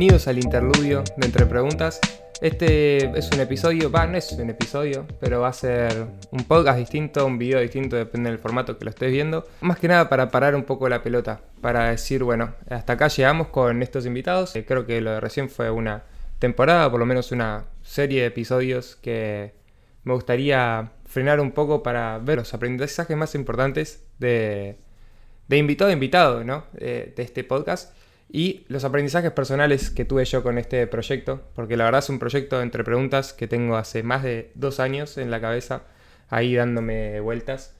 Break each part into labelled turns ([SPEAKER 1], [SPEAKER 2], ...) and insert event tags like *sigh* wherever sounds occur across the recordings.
[SPEAKER 1] Bienvenidos al interludio de Entre Preguntas. Este es un episodio, va, no es un episodio, pero va a ser un podcast distinto, un video distinto, depende del formato que lo estés viendo. Más que nada para parar un poco la pelota, para decir, bueno, hasta acá llegamos con estos invitados. Eh, creo que lo de recién fue una temporada, por lo menos una serie de episodios que me gustaría frenar un poco para ver los aprendizajes más importantes de, invitado a invitado, ¿no? de este podcast y los aprendizajes personales que tuve yo con este proyecto, porque la verdad es un proyecto entre preguntas que tengo hace más de dos años en la cabeza, ahí dándome vueltas.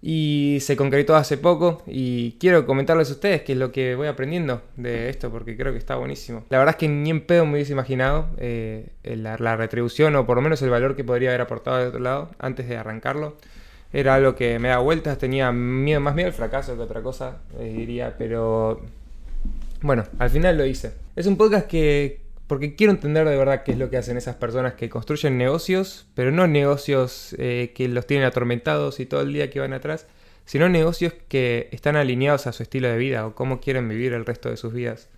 [SPEAKER 1] Y se concretó hace poco y quiero comentarles a ustedes qué es lo que voy aprendiendo de esto porque creo que está buenísimo. La verdad es que ni en pedo me hubiese imaginado eh, la, retribución o por lo menos el valor que podría haber aportado de otro lado antes de arrancarlo. Era algo que me da vueltas, tenía miedo, más miedo al fracaso que otra cosa, eh, diría, pero bueno, al final lo hice. Es un podcast que, porque quiero entender de verdad qué es lo que hacen esas personas que construyen negocios, pero no negocios eh, que los tienen atormentados y todo el día que van atrás, sino negocios que están alineados a su estilo de vida o cómo quieren vivir el resto de sus vidas.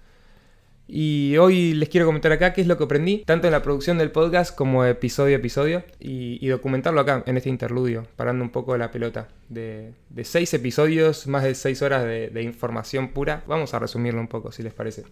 [SPEAKER 1] Y hoy les quiero comentar acá qué es lo que aprendí, tanto en la producción del podcast como episodio a episodio, y, documentarlo acá, en este interludio, parando un poco la pelota. De, seis episodios, más de seis horas de, de, información pura, vamos a resumirlo un poco, si les parece.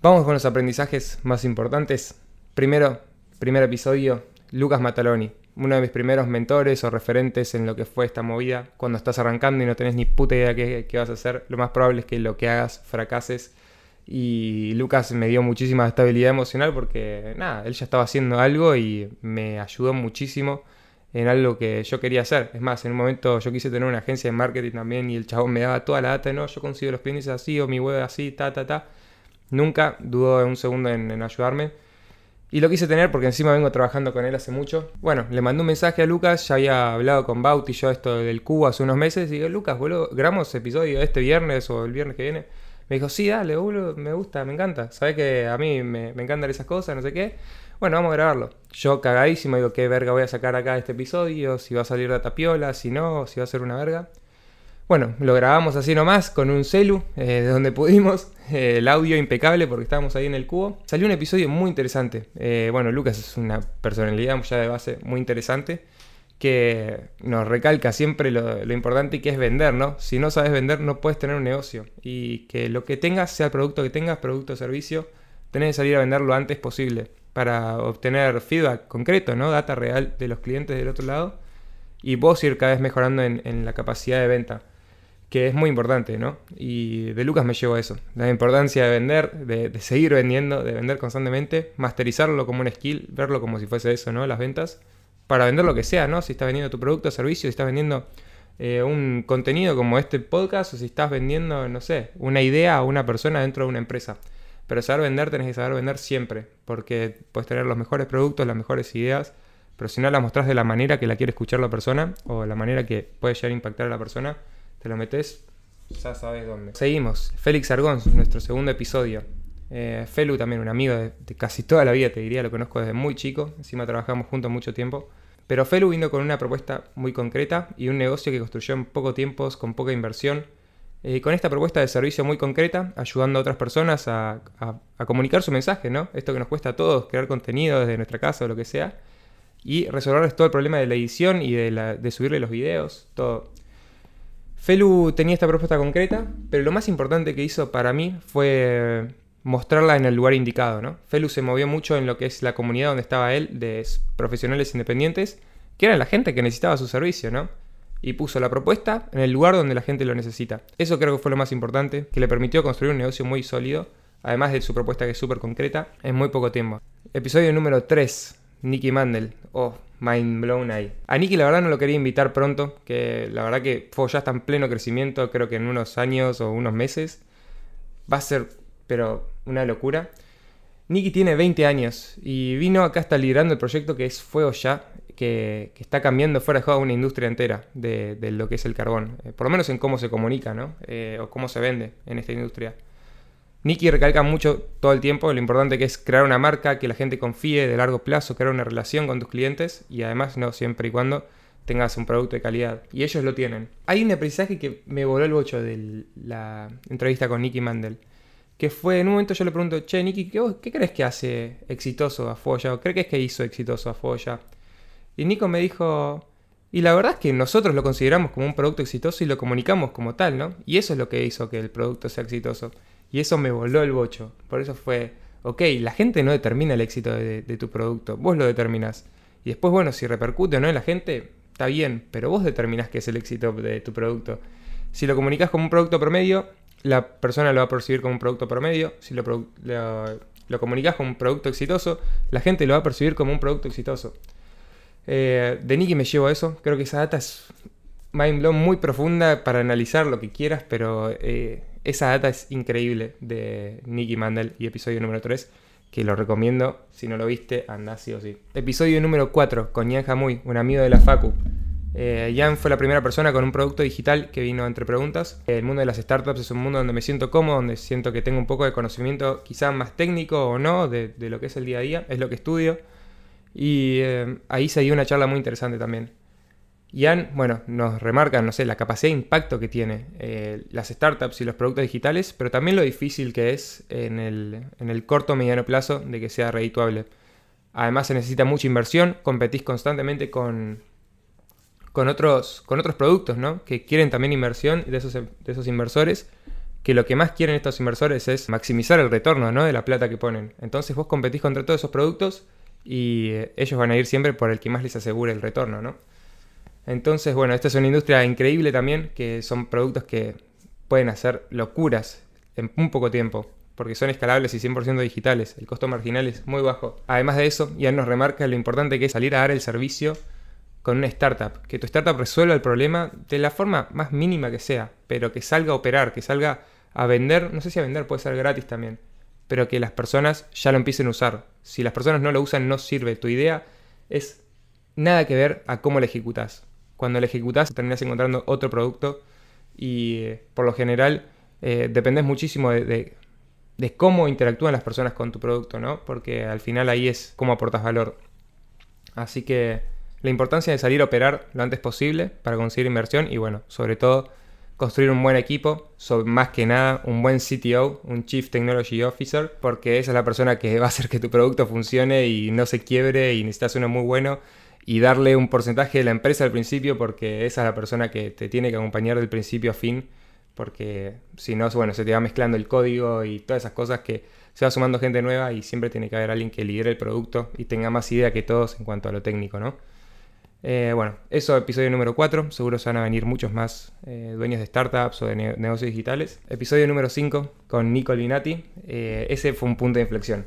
[SPEAKER 1] Vamos con los aprendizajes más importantes. Primero, primer episodio, Lucas Mataloni, uno de mis primeros mentores o referentes en lo que fue esta movida. Cuando estás arrancando y no tenés ni puta idea qué, qué vas a hacer, lo más probable es que lo que hagas fracases y Lucas me dio muchísima estabilidad emocional porque, nada, él ya estaba haciendo algo y me ayudó muchísimo en algo que yo quería hacer. Es más, en un momento yo quise tener una agencia de marketing también y el chabón me daba toda la data, no, yo consigo los clientes así o mi web así, ta, ta, ta. Nunca dudó un segundo en, ayudarme. Y lo quise tener porque encima vengo trabajando con él hace mucho. Bueno, le mandé un mensaje a Lucas, ya había hablado con Bauti yo esto del cubo hace unos meses y digo, Lucas, boludo, grabamos episodio este viernes o el viernes que viene. Me dijo, sí, dale, boludo, me gusta, me encanta. Sabes que a mí me, encantan esas cosas, no sé qué. Bueno, vamos a grabarlo. Yo cagadísimo, digo, ¿qué verga voy a sacar acá este episodio? Si va a salir de tapiola, si no, si va a ser una verga. Bueno, lo grabamos así nomás, con un celu, eh, de donde pudimos. *laughs* Eh, el audio impecable porque estábamos ahí en el cubo. Salió un episodio muy interesante. Eh, bueno, Lucas es una personalidad ya de base muy interesante que nos recalca siempre lo, importante que es vender, ¿no? Si no sabes vender no puedes tener un negocio y que lo que tengas, sea el producto que tengas, producto o servicio, tenés que salir a vender lo antes posible para obtener feedback concreto, ¿no? Data real de los clientes del otro lado y vos ir cada vez mejorando en, la capacidad de venta, que es muy importante, ¿no? Y de Lucas me llevo a eso, la importancia de vender, de, de seguir vendiendo, de vender constantemente, masterizarlo como un skill, verlo como si fuese eso, ¿no? Las ventas para vender lo que sea, ¿no? Si estás vendiendo tu producto o servicio, si estás vendiendo eh, un contenido como este podcast o si estás vendiendo, no sé, una idea a una persona dentro de una empresa. Pero saber vender tenés que saber vender siempre, porque puedes tener los mejores productos, las mejores ideas, pero si no las mostrás de la manera que la quiere escuchar la persona o la manera que puede llegar a impactar a la persona, te lo metes, ya sabes dónde. Seguimos. Félix Argón, nuestro segundo episodio. Eh, Felu también un amigo de, casi toda la vida, te diría, lo conozco desde muy chico, encima trabajamos juntos mucho tiempo. Pero Felu vino con una propuesta muy concreta y un negocio que construyó en poco tiempo, con poca inversión. Eh, con esta propuesta de servicio muy concreta, ayudando a otras personas a, comunicar su mensaje, ¿no? Esto que nos cuesta a todos, crear contenido desde nuestra casa o lo que sea. Y resolverles todo el problema de la edición y de, de subirle los videos, todo. Felu tenía esta propuesta concreta, pero lo más importante que hizo para mí fue mostrarla en el lugar indicado, ¿no? Felu se movió mucho en lo que es la comunidad donde estaba él, de profesionales independientes, que eran la gente que necesitaba su servicio, ¿no? Y puso la propuesta en el lugar donde la gente lo necesita. Eso creo que fue lo más importante, que le permitió construir un negocio muy sólido, además de su propuesta que es súper concreta, en muy poco tiempo. Episodio número 3, Nicky Mandel. Oh, mind blown ahí. A Nicky la verdad no lo quería invitar pronto, que la verdad que fue ya está en pleno crecimiento, creo que en unos años o unos meses. Va a ser pero una locura. Nicky tiene 20 años y vino acá, está liderando el proyecto que es Fuego Ya, que, está cambiando fuera de juego una industria entera de, lo que es el carbón, eh, por lo menos en cómo se comunica, ¿no? Eh, o cómo se vende en esta industria. Nicky recalca mucho todo el tiempo lo importante que es crear una marca, que la gente confíe de largo plazo, crear una relación con tus clientes y además no siempre y cuando tengas un producto de calidad. Y ellos lo tienen. Hay un aprendizaje que me voló el bocho de la entrevista con Nicky Mandel que fue, en un momento yo le pregunto, che, Nicky, ¿qué, crees que hace exitoso a Foya? ¿O crees que hizo exitoso a Foya? Y Nico me dijo, y la verdad es que nosotros lo consideramos como un producto exitoso y lo comunicamos como tal, ¿no? Y eso es lo que hizo que el producto sea exitoso. Y eso me voló el bocho. Por eso fue, ok, la gente no determina el éxito de, de tu producto, vos lo determinás. Y después, bueno, si repercute o no en la gente, está bien, pero vos determinás qué es el éxito de tu producto. Si lo comunicas como un producto promedio, la persona lo va a percibir como un producto promedio. Si lo, lo, comunicas como un producto exitoso, la gente lo va a percibir como un producto exitoso. Eh, de Nicky me llevo a eso. Creo que esa data es mind blown muy profunda para analizar lo que quieras, pero eh, esa data es increíble de Nicky Mandel y episodio número 3, que lo recomiendo. Si no lo viste, anda sí o sí. Episodio número 4 con Ian Jamuy, un amigo de la Facu. Eh, Jan fue la primera persona con un producto digital que vino entre preguntas. El mundo de las startups es un mundo donde me siento cómodo, donde siento que tengo un poco de conocimiento, quizá más técnico o no, de, lo que es el día a día, es lo que estudio. Y eh, ahí se dio una charla muy interesante también. Jan, bueno, nos remarca, no sé, la capacidad de impacto que tiene eh, las startups y los productos digitales, pero también lo difícil que es en el, en el corto o mediano plazo de que sea redituable. Además se necesita mucha inversión, competís constantemente con, con otros, con otros productos, ¿no? Que quieren también inversión de esos, de esos inversores, que lo que más quieren estos inversores es maximizar el retorno, ¿no? De la plata que ponen. Entonces vos competís contra todos esos productos y eh, ellos van a ir siempre por el que más les asegure el retorno, ¿no? Entonces, bueno, esta es una industria increíble también, que son productos que pueden hacer locuras en un poco tiempo, porque son escalables y 100% digitales. El costo marginal es muy bajo. Además de eso, ya nos remarca lo importante que es salir a dar el servicio con una startup, que tu startup resuelva el problema de la forma más mínima que sea, pero que salga a operar, que salga a vender, no sé si a vender puede ser gratis también, pero que las personas ya lo empiecen a usar. Si las personas no lo usan, no sirve. Tu idea es nada que ver a cómo la ejecutas. Cuando la ejecutas, terminas encontrando otro producto y eh, por lo general eh, dependes muchísimo de, de cómo interactúan las personas con tu producto, ¿no? Porque al final ahí es cómo aportas valor. Así que la importancia de salir a operar lo antes posible para conseguir inversión y bueno, sobre todo construir un buen equipo, más que nada un buen CTO, un Chief Technology Officer, porque esa es la persona que va a hacer que tu producto funcione y no se quiebre y necesitas uno muy bueno y darle un porcentaje de la empresa al principio porque esa es la persona que te tiene que acompañar del principio a fin, porque si no, bueno, se te va mezclando el código y todas esas cosas que se va sumando gente nueva y siempre tiene que haber alguien que lidere el producto y tenga más idea que todos en cuanto a lo técnico, ¿no? Eh, bueno, eso episodio número 4. Seguro se van a venir muchos más eh, dueños de startups o de negocios digitales. Episodio número 5 con Nico Albinati. Eh, ese fue un punto de inflexión.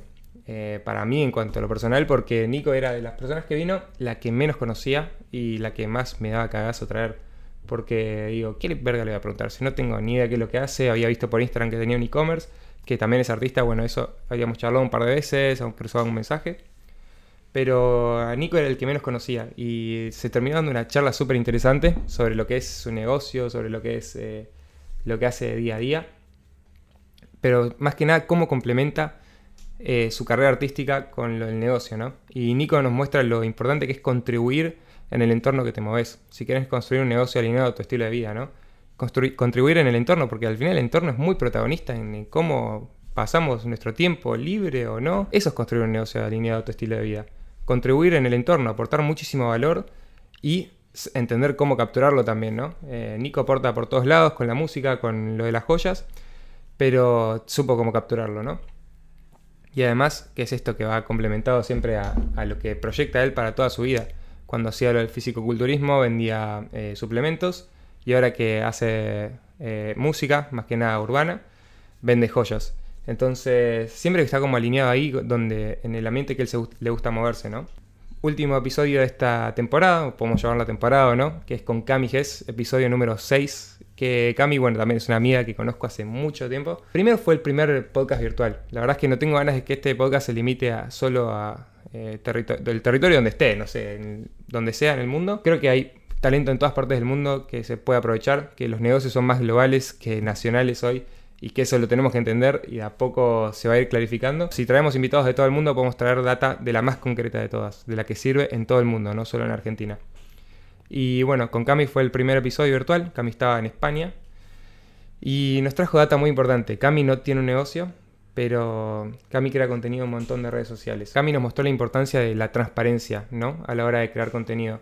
[SPEAKER 1] para mí en cuanto a lo personal, porque Nico era de las personas que vino la que menos conocía y la que más me daba cagazo traer. Porque digo, ¿qué verga le voy a preguntar? Si no tengo ni idea qué es lo que hace, había visto por Instagram que tenía un e-commerce, que también es artista, bueno, eso habíamos charlado un par de veces, aunque cruzado un mensaje pero a Nico era el que menos conocía y se terminó dando una charla súper interesante sobre lo que es su negocio, sobre lo que es eh, lo que hace día a día, pero más que nada cómo complementa eh, su carrera artística con lo del negocio, ¿no? Y Nico nos muestra lo importante que es contribuir en el entorno que te moves. Si quieres construir un negocio alineado a tu estilo de vida, ¿no? contribuir en el entorno, porque al final el entorno es muy protagonista en cómo pasamos nuestro tiempo libre o no. Eso es construir un negocio alineado a tu estilo de vida contribuir en el entorno, aportar muchísimo valor y entender cómo capturarlo también, ¿no? Eh, Nico aporta por todos lados con la música, con lo de las joyas, pero supo cómo capturarlo, ¿no? Y además, que es esto que va complementado siempre a, lo que proyecta él para toda su vida. Cuando hacía lo del fisicoculturismo vendía eh, suplementos y ahora que hace eh, música, más que nada urbana, vende joyas. Entonces, siempre está como alineado ahí, donde en el ambiente que él le gusta moverse, ¿no? Último episodio de esta temporada, podemos llamarla temporada o no, que es con Cami Gess, episodio número 6. Que Cami, bueno, también es una amiga que conozco hace mucho tiempo. Primero fue el primer podcast virtual. La verdad es que no tengo ganas de que este podcast se limite a solo a eh, del territorio donde esté, no sé, donde sea en el mundo. Creo que hay talento en todas partes del mundo que se puede aprovechar, que los negocios son más globales que nacionales hoy y que eso lo tenemos que entender y a poco se va a ir clarificando. Si traemos invitados de todo el mundo, podemos traer data de la más concreta de todas, de la que sirve en todo el mundo, no solo en Argentina. Y bueno, con Cami fue el primer episodio virtual, Cami estaba en España y nos trajo data muy importante. Cami no tiene un negocio, pero Cami crea contenido en un montón de redes sociales. Cami nos mostró la importancia de la transparencia, ¿no? A la hora de crear contenido.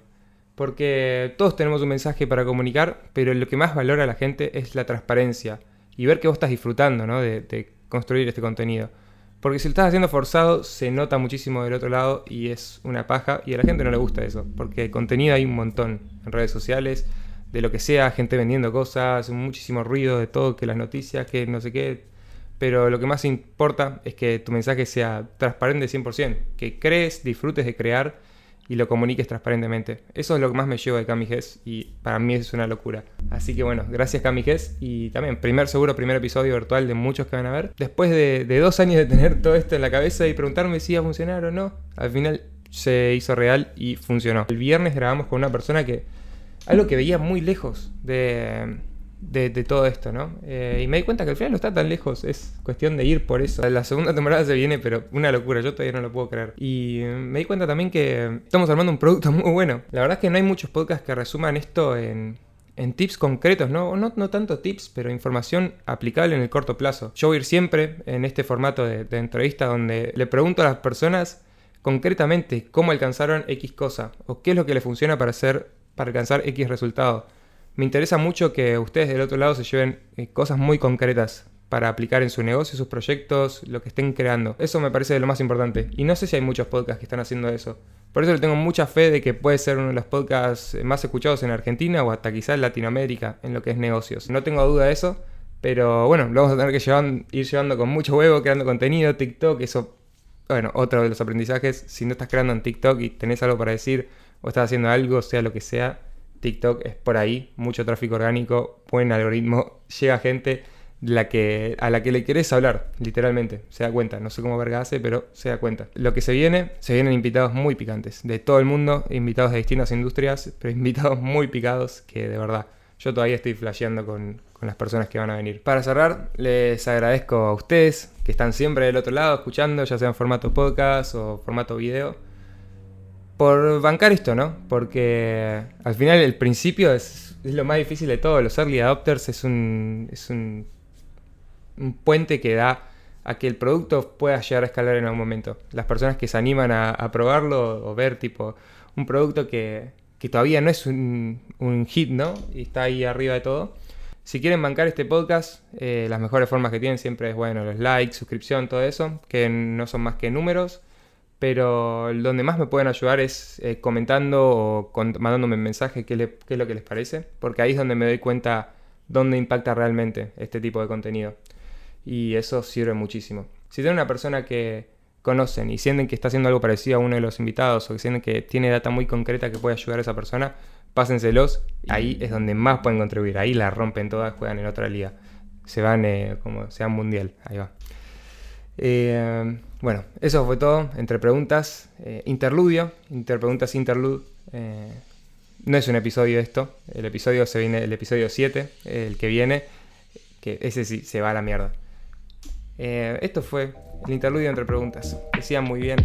[SPEAKER 1] Porque todos tenemos un mensaje para comunicar, pero lo que más valora a la gente es la transparencia y ver que vos estás disfrutando, ¿no? De, construir este contenido. Porque si lo estás haciendo forzado, se nota muchísimo del otro lado y es una paja y a la gente no le gusta eso. Porque contenido hay un montón en redes sociales, de lo que sea, gente vendiendo cosas, muchísimo ruido de todo, que las noticias, que no sé qué, pero lo que más importa es que tu mensaje sea transparente 100%, que crees, disfrutes de crear y lo comuniques transparentemente. Eso es lo que más me llevo de Camiges y para mí es una locura. Así que bueno, gracias Camiges y también primer seguro, primer episodio virtual de muchos que van a ver. Después de, de dos años de tener todo esto en la cabeza y preguntarme si iba a funcionar o no, al final se hizo real y funcionó. El viernes grabamos con una persona que algo que veía muy lejos de de, todo esto, ¿no? Eh, y me di cuenta que al final no está tan lejos, es cuestión de ir por eso. La segunda *laughs* temporada se viene, pero una locura, yo todavía no lo puedo creer. Y me di cuenta también que estamos armando un producto *laughs* muy bueno. La verdad es que no hay muchos podcasts que resuman esto en, tips concretos, ¿no? ¿no? No tanto tips, pero información aplicable en el corto plazo. Yo voy a ir siempre en este formato de, de entrevista donde le pregunto a las personas concretamente cómo alcanzaron X cosa o qué es lo que le funciona para hacer para alcanzar X resultado me interesa mucho que ustedes del otro lado se lleven eh, cosas muy concretas para aplicar en su negocio, sus proyectos, lo que estén creando. Eso me parece de lo más importante. Y no sé si hay muchos podcasts que están haciendo eso. Por eso le tengo mucha fe de que puede ser uno de los podcasts más escuchados en Argentina o hasta quizás en Latinoamérica en lo que es negocios. No tengo duda de eso, pero bueno, lo vamos a tener que ir llevando con mucho huevo, creando contenido, TikTok, eso, bueno, otro de los aprendizajes. Si no estás creando en TikTok y tenés algo para decir o estás haciendo algo, sea lo que sea, TikTok es por ahí, mucho tráfico orgánico, buen algoritmo, *laughs* llega gente la que, a la que le querés hablar, literalmente, se da cuenta, no sé cómo verga hace, pero se da cuenta. Lo que se viene, se vienen invitados muy picantes, de todo el mundo, invitados de distintas industrias, *laughs* pero invitados muy picados que de verdad, yo todavía estoy flasheando con, con las personas que van a venir. Para cerrar, les agradezco a ustedes que están siempre del otro lado escuchando, ya sea en formato podcast o formato video por bancar esto, ¿no? Porque al final el principio es, lo más difícil de todo. Los early adopters es un, es un, un, puente que da a que el producto pueda llegar a escalar en algún momento. Las personas que se animan a, probarlo o ver tipo un producto que, que todavía no es un, un, hit, ¿no? Y está ahí arriba de todo. Si quieren bancar este podcast, eh, las mejores formas que tienen siempre es, bueno, los likes, suscripción, todo eso, que no son más que números pero donde más me pueden ayudar es eh, comentando o mandándome un mensaje qué, es lo que les parece, porque ahí es donde me doy cuenta dónde impacta realmente este tipo de contenido. Y eso sirve muchísimo. Si tienen una persona que conocen y sienten que está haciendo algo parecido a uno de los invitados o que sienten que tiene data muy concreta que puede ayudar a esa persona, pásenselos. Ahí es donde más pueden contribuir. Ahí la rompen todas, juegan en otra liga. Se van eh, como sea mundial. Ahí va. Eh, bueno, eso fue todo. Entre preguntas, eh, interludio, interpreguntas interlude. Eh, no es un episodio esto. El episodio se viene, el episodio 7, el que viene, que ese sí se va a la mierda. esto fue el interludio entre preguntas. Que muy bien.